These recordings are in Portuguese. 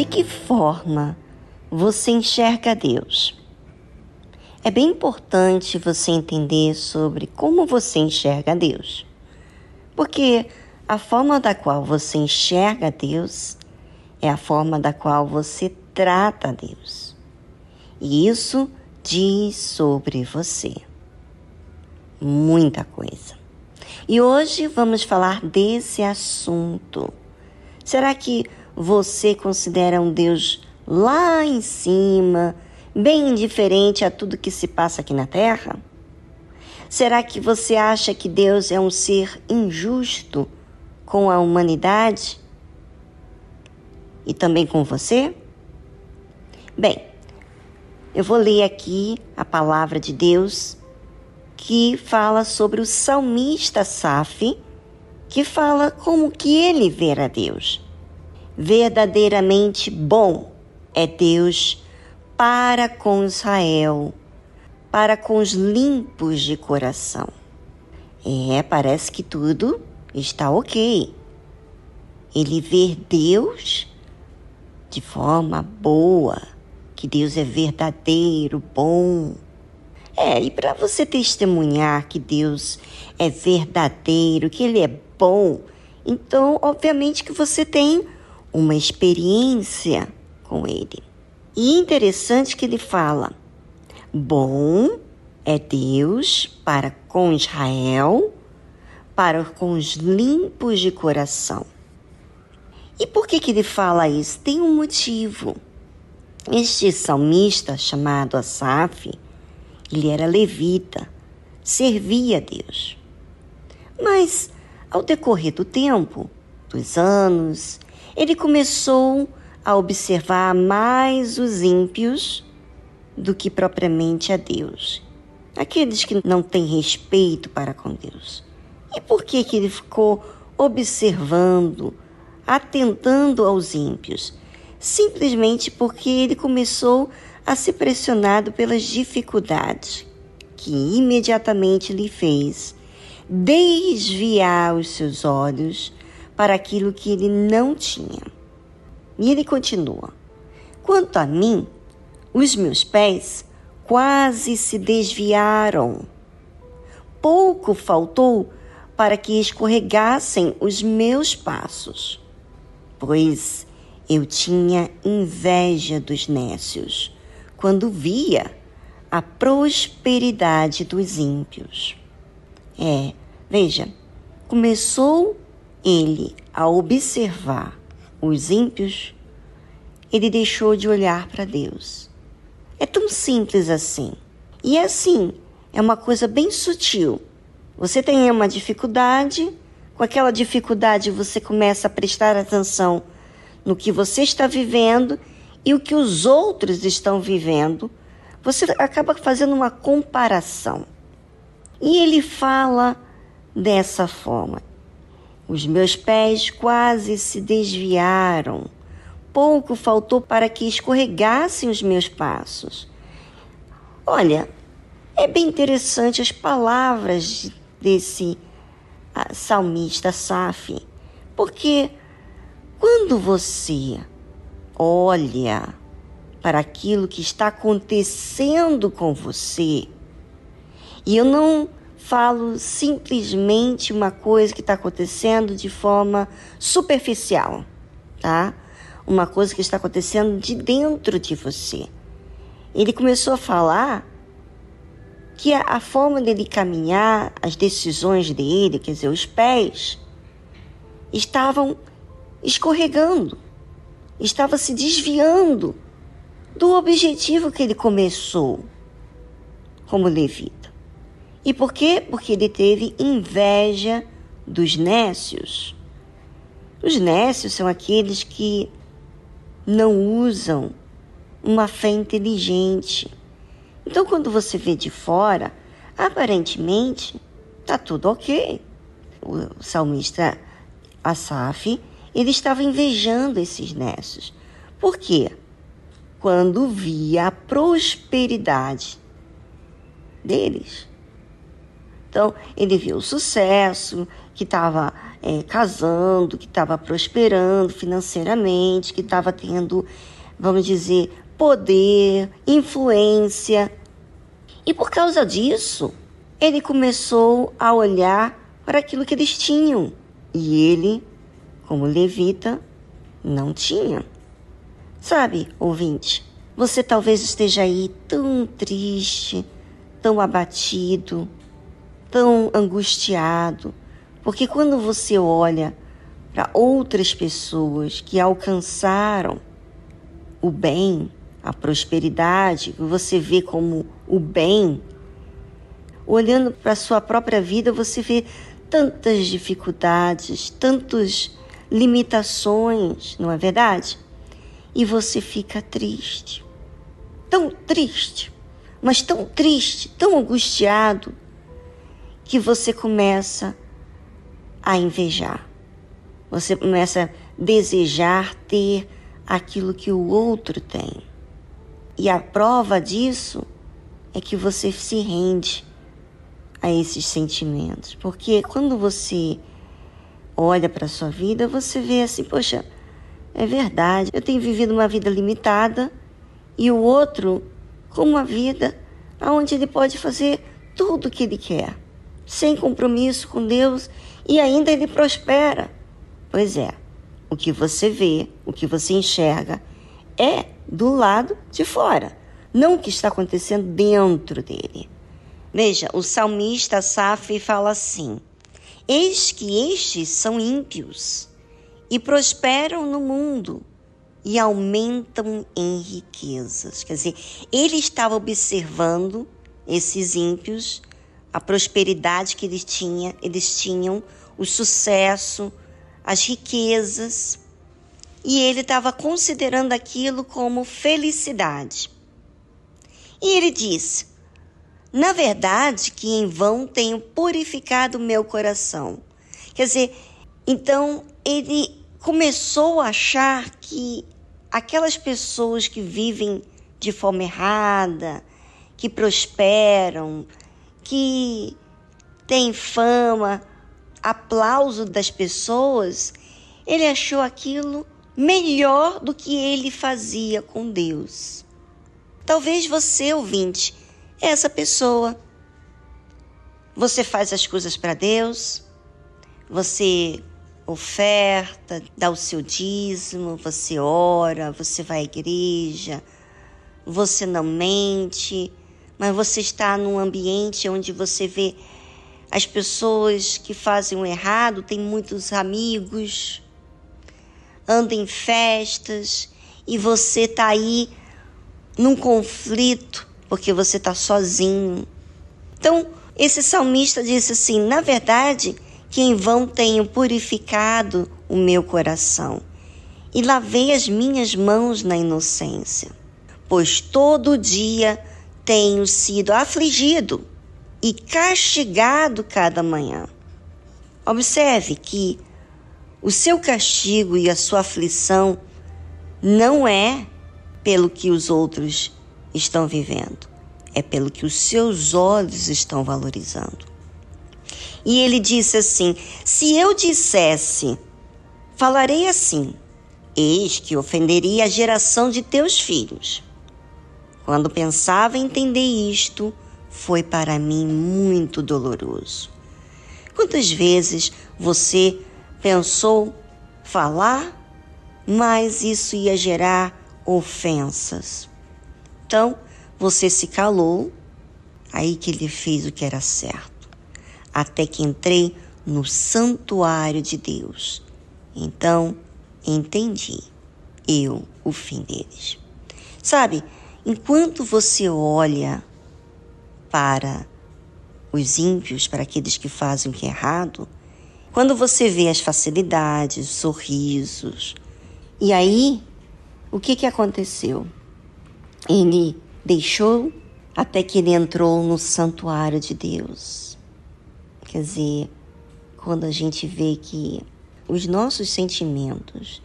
de que forma você enxerga Deus? É bem importante você entender sobre como você enxerga Deus. Porque a forma da qual você enxerga Deus é a forma da qual você trata Deus. E isso diz sobre você muita coisa. E hoje vamos falar desse assunto. Será que você considera um Deus lá em cima, bem indiferente a tudo que se passa aqui na Terra? Será que você acha que Deus é um ser injusto com a humanidade? E também com você? Bem, eu vou ler aqui a palavra de Deus que fala sobre o salmista Saf, que fala como que ele vê a Deus. Verdadeiramente bom é Deus para com Israel, para com os limpos de coração. É, parece que tudo está ok. Ele vê Deus de forma boa, que Deus é verdadeiro, bom é, e para você testemunhar que Deus é verdadeiro, que Ele é bom, então, obviamente, que você tem uma experiência com Ele. E interessante que ele fala: bom é Deus para com Israel, para com os limpos de coração. E por que, que ele fala isso? Tem um motivo. Este salmista chamado Asaf, ele era levita, servia a Deus. Mas, ao decorrer do tempo, dos anos, ele começou a observar mais os ímpios do que propriamente a Deus. Aqueles que não têm respeito para com Deus. E por que, que ele ficou observando, atentando aos ímpios? Simplesmente porque ele começou a ser pressionado pelas dificuldades, que imediatamente lhe fez desviar os seus olhos para aquilo que ele não tinha. E ele continua: Quanto a mim, os meus pés quase se desviaram. Pouco faltou para que escorregassem os meus passos, pois eu tinha inveja dos nécios quando via a prosperidade dos ímpios. É, veja, começou ele a observar os ímpios, ele deixou de olhar para Deus. É tão simples assim. E é assim, é uma coisa bem sutil. Você tem uma dificuldade, com aquela dificuldade você começa a prestar atenção no que você está vivendo e o que os outros estão vivendo, você acaba fazendo uma comparação. E ele fala dessa forma: Os meus pés quase se desviaram, pouco faltou para que escorregassem os meus passos. Olha, é bem interessante as palavras desse ah, salmista Saf, porque quando você olha para aquilo que está acontecendo com você, e eu não falo simplesmente uma coisa que está acontecendo de forma superficial, tá? Uma coisa que está acontecendo de dentro de você. Ele começou a falar que a, forma dele caminhar, as decisões dele, quer dizer, os pés, estavam escorregando estava se desviando do objetivo que ele começou como levita. E por quê? Porque ele teve inveja dos nécios. Os nécios são aqueles que não usam uma fé inteligente. Então, quando você vê de fora, aparentemente está tudo ok. O salmista Asaf ele estava invejando esses nécios. Por quê? Quando via a prosperidade deles, Então, ele viu o sucesso, que estava é, casando, que estava prosperando financeiramente, que estava tendo, vamos dizer, poder, influência. E por causa disso, ele começou a olhar para aquilo que eles tinham. E ele, como levita, não tinha. Sabe, ouvinte, você talvez esteja aí tão triste, tão abatido, tão angustiado, porque quando você olha para outras pessoas que alcançaram o bem, a prosperidade, que você vê como o bem, olhando para a sua própria vida, você vê tantas dificuldades, tantas limitações, não é verdade? E você fica triste, tão triste, mas tão triste, tão angustiado, que você começa a invejar. Você começa a desejar ter aquilo que o outro tem. E a prova disso é que você se rende a esses sentimentos. Porque quando você olha para a sua vida, você vê assim, poxa, é verdade, eu tenho vivido uma vida limitada e o outro com uma vida onde ele pode fazer tudo o que ele quer, sem compromisso com Deus e ainda ele prospera. Pois é, o que você vê, o que você enxerga é do lado de fora, não o que está acontecendo dentro dele. Veja, o salmista Saf fala assim: Eis que estes são ímpios e prosperam no mundo e aumentam em riquezas. Quer dizer, ele estava observando esses ímpios, a prosperidade que eles, tinha, eles tinham, o sucesso, as riquezas, e ele estava considerando aquilo como felicidade. E ele disse: Na verdade, que em vão tenho purificado meu coração. Quer dizer, então ele começou a achar que aquelas pessoas que vivem de forma errada, que prosperam, que têm fama, aplauso das pessoas, ele achou aquilo melhor do que ele fazia com Deus. Talvez você, ouvinte, é essa pessoa. Você faz as coisas para Deus, você oferta, dá o seu dízimo, você ora, você vai à igreja, você não mente, mas você está num ambiente onde você vê as pessoas que fazem o errado, tem muitos amigos, anda em festas e você está aí num conflito porque você está sozinho. Então, esse salmista disse assim: na verdade, que em vão tenho purificado o meu coração e lavei as minhas mãos na inocência, pois todo dia tenho sido afligido e castigado cada manhã. Observe que o seu castigo e a sua aflição não é pelo que os outros estão vivendo, é pelo que os seus olhos estão valorizando. E ele disse assim: Se eu dissesse, falarei assim, eis que ofenderia a geração de teus filhos. Quando pensava entender isto, foi para mim muito doloroso. Quantas vezes você pensou falar, mas isso ia gerar ofensas? Então, você se calou, aí que ele fez o que era certo até que entrei no santuário de Deus. Então entendi eu o fim deles. Sabe, enquanto você olha para os ímpios, para aqueles que fazem o que é errado, quando você vê as facilidades, os sorrisos, e aí o que, que aconteceu? Ele deixou até que ele entrou no santuário de Deus. Quer dizer, quando a gente vê que os nossos sentimentos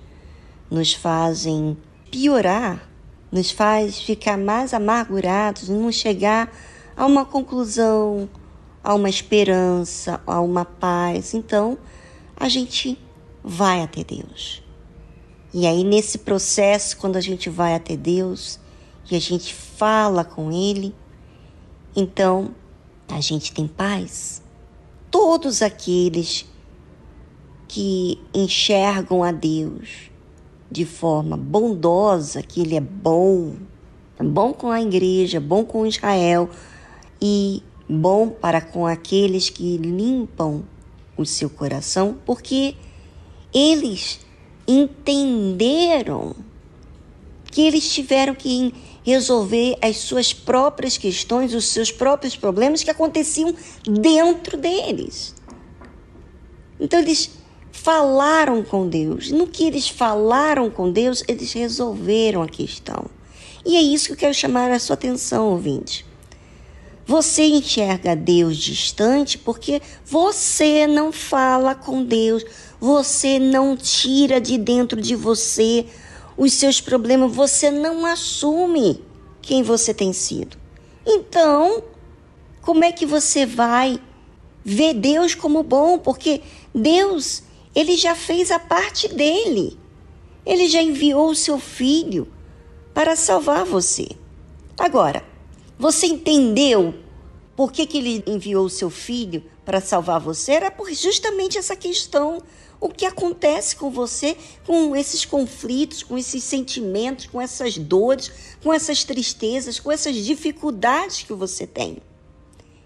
nos fazem piorar, nos faz ficar mais amargurados, não chegar a uma conclusão, há uma esperança, há uma paz. Então, a gente vai até Deus. E aí, nesse processo, quando a gente vai até Deus e a gente fala com Ele, então a gente tem paz. Todos aqueles que enxergam a Deus de forma bondosa, que Ele é bom, bom com a igreja, bom com Israel e bom para com aqueles que limpam o seu coração, porque eles entenderam que eles tiveram que resolver as suas próprias questões, os seus próprios problemas que aconteciam dentro deles. Então eles falaram com Deus. No que eles falaram com Deus, eles resolveram a questão. E é isso que eu quero chamar a sua atenção, ouvinte. Você enxerga Deus distante porque você não fala com Deus, você não tira de dentro de você os seus problemas, você não assume quem você tem sido. Então, como é que você vai ver Deus como bom? Porque Deus, ele já fez a parte dele. Ele já enviou o seu filho para salvar você. Agora, você entendeu por que, que ele enviou o seu filho para salvar você? Era por justamente essa questão. O que acontece com você com esses conflitos, com esses sentimentos, com essas dores, com essas tristezas, com essas dificuldades que você tem?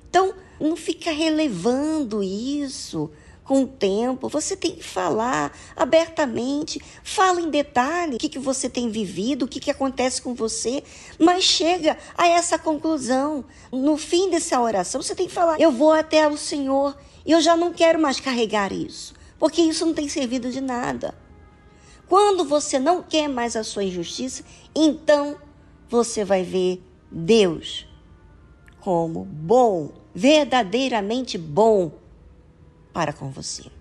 Então, não fica relevando isso com o tempo, você tem que falar abertamente, fala em detalhe o que, que você tem vivido, o que, que acontece com você, mas chega a essa conclusão. No fim dessa oração, você tem que falar: Eu vou até o Senhor e eu já não quero mais carregar isso, porque isso não tem servido de nada. Quando você não quer mais a sua injustiça, então você vai ver Deus como bom, verdadeiramente bom para com você.